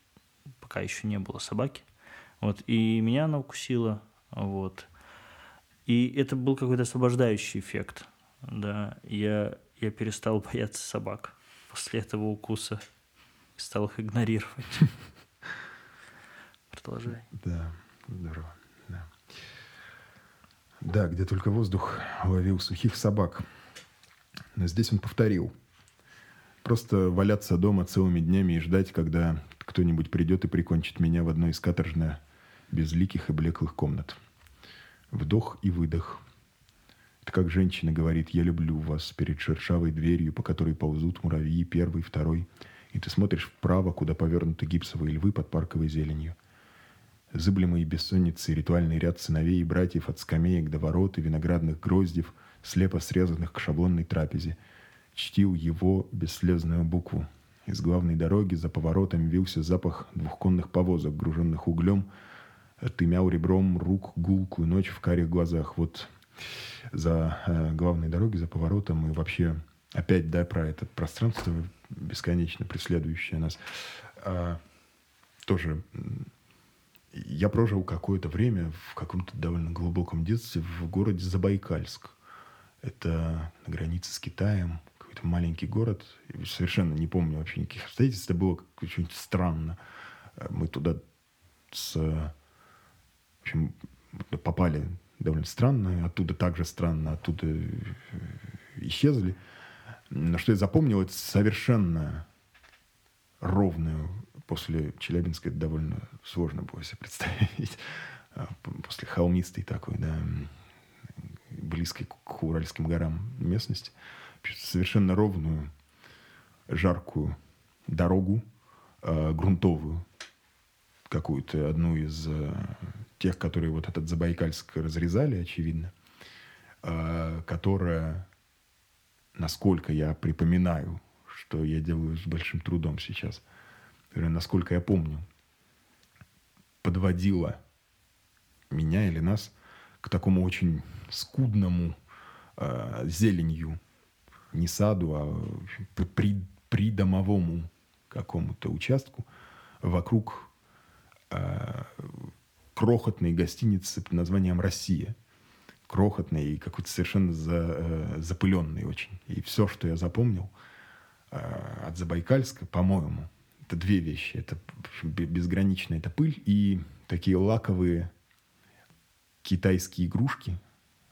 Speaker 2: пока еще не было собаки. Вот. И меня она укусила. Вот. И это был какой-то освобождающий эффект. Да. Я, я перестал бояться собак после этого укуса. Стал их игнорировать. Продолжай.
Speaker 3: Да, здорово. Да. Где только воздух ловил сухих собак. Но здесь он повторил. Просто валяться дома целыми днями и ждать, когда кто-нибудь придет и прикончит меня в одной из каторжных, безликих и блеклых комнат. Вдох и выдох. Это как женщина говорит «я люблю вас» перед шершавой дверью, по которой ползут муравьи, первый, второй, и ты смотришь вправо, куда повернуты гипсовые львы под парковой зеленью. Зыблемые бессонницы ритуальный ряд сыновей и братьев от скамеек до ворот и виноградных гроздев, слепо срезанных к шаблонной трапезе, чтил его бесслезную букву. Из главной дороги за поворотом вился запах двухконных повозок, груженных углем. Ты мял ребром рук гулкую ночь в карих глазах. Вот за э, главной дороги, за поворотом, и вообще опять, да, про это пространство бесконечно преследующее нас. А, тоже я прожил какое-то время в каком-то довольно глубоком детстве в городе Забайкальск. Это на границе с Китаем, какой-то маленький город. совершенно не помню вообще никаких обстоятельств. Это было очень странно. Мы туда с... В общем, попали довольно странно, оттуда также странно, оттуда э, исчезли. Но что я запомнил, это совершенно ровную после Челябинска это довольно сложно было себе представить. А, после холмистой такой, да, близкой к Уральским горам местности. Совершенно ровную, жаркую дорогу, э, грунтовую, какую-то одну из э, тех, которые вот этот Забайкальск разрезали, очевидно, которая, насколько я припоминаю, что я делаю с большим трудом сейчас, насколько я помню, подводила меня или нас к такому очень скудному э, зеленью, не саду, а при, придомовому какому-то участку вокруг э, крохотной гостиницы под названием «Россия». Крохотной и какой-то совершенно за, э, запыленной очень. И все, что я запомнил э, от Забайкальска, по-моему, это две вещи. Это безграничная это пыль и такие лаковые китайские игрушки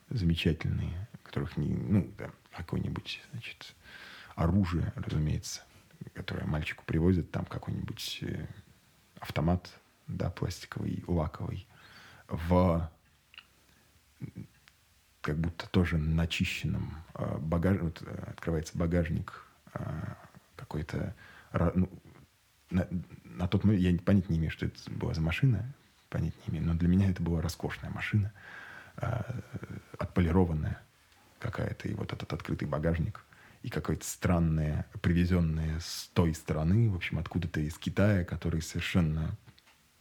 Speaker 3: замечательные, которых не, ну, да, какое-нибудь, значит, оружие, разумеется, которое мальчику привозят, там какой-нибудь э, автомат да, пластиковый, лаковый, в как будто тоже начищенном э, багаж... вот, э, открывается багажник какой-то... Ну, на, на тот момент я понять не имею, что это была за машина, понять не имею, но для меня это была роскошная машина, отполированная какая-то, и вот этот открытый багажник, и какое-то странное, привезенное с той стороны, в общем, откуда-то из Китая, который совершенно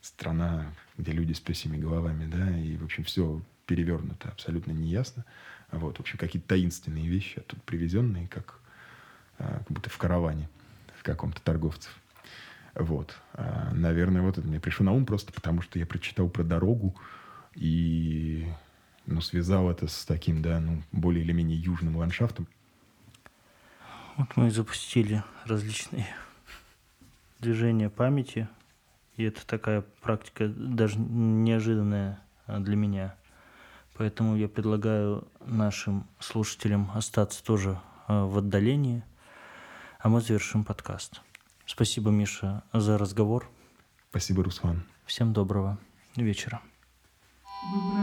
Speaker 3: страна, где люди с песями головами, да, и, в общем, все перевернуто, абсолютно неясно. Вот, в общем, какие-то таинственные вещи оттуда привезенные, как, а, как будто в караване в каком-то торговцев. Вот. А, наверное, вот это мне пришло на ум просто потому, что я прочитал про дорогу и ну, связал это с таким, да, ну, более или менее южным ландшафтом.
Speaker 2: Вот мы и запустили различные движения памяти – и это такая практика даже неожиданная для меня. Поэтому я предлагаю нашим слушателям остаться тоже а, в отдалении, а мы завершим подкаст. Спасибо, Миша, за разговор.
Speaker 3: Спасибо, Руслан.
Speaker 2: Всем доброго вечера.
Speaker 1: Выбрали